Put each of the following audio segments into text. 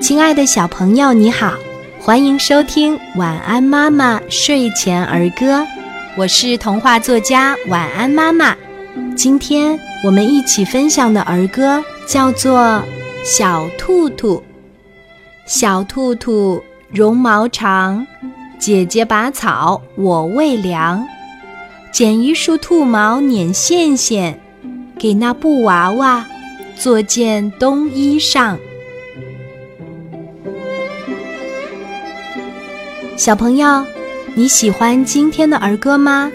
亲爱的小朋友，你好，欢迎收听《晚安妈妈睡前儿歌》，我是童话作家晚安妈妈。今天我们一起分享的儿歌叫做《小兔兔》。小兔兔绒毛长，姐姐拔草我喂粮，剪一束兔毛捻线线，给那布娃娃做件冬衣裳。小朋友，你喜欢今天的儿歌吗？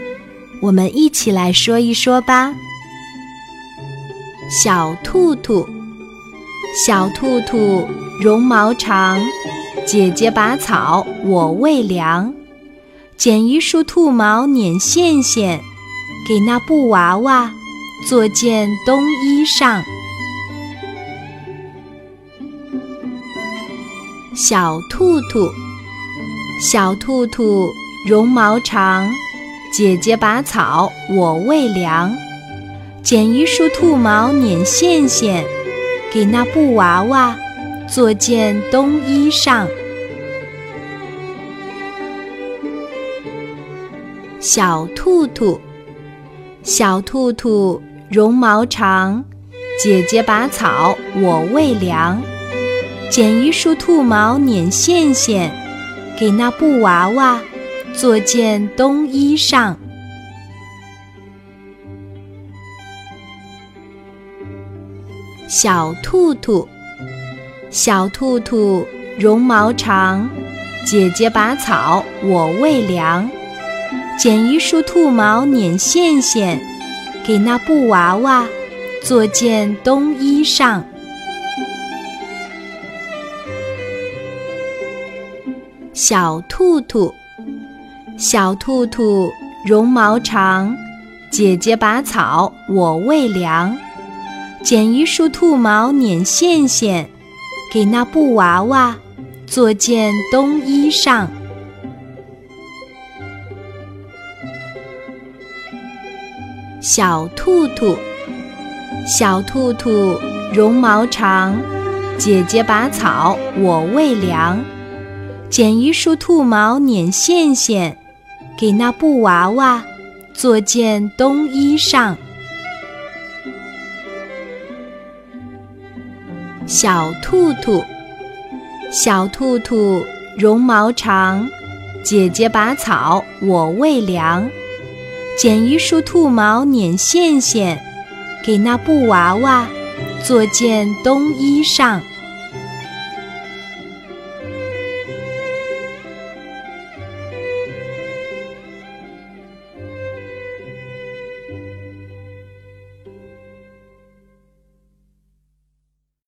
我们一起来说一说吧。小兔兔，小兔兔绒毛长，姐姐拔草我喂粮，剪一束兔毛捻线线，给那布娃娃做件冬衣裳。小兔兔。小兔兔绒毛长，姐姐拔草我喂粮，剪一束兔毛捻线线，给那布娃娃做件冬衣裳。小兔兔，小兔兔绒毛长，姐姐拔草我喂粮，剪一束兔毛捻线线。给那布娃娃做件冬衣裳。小兔兔，小兔兔绒毛长，姐姐拔草我喂粮，剪一束兔毛捻线线，给那布娃娃做件冬衣裳。小兔兔，小兔兔绒毛长，姐姐拔草我喂粮，剪一束兔毛捻线线，给那布娃娃做件冬衣裳。小兔兔，小兔兔绒毛长，姐姐拔草我喂粮。剪一束兔毛捻线线，给那布娃娃做件冬衣裳。小兔兔，小兔兔绒毛长，姐姐拔草我喂粮，剪一束兔毛捻线线，给那布娃娃做件冬衣裳。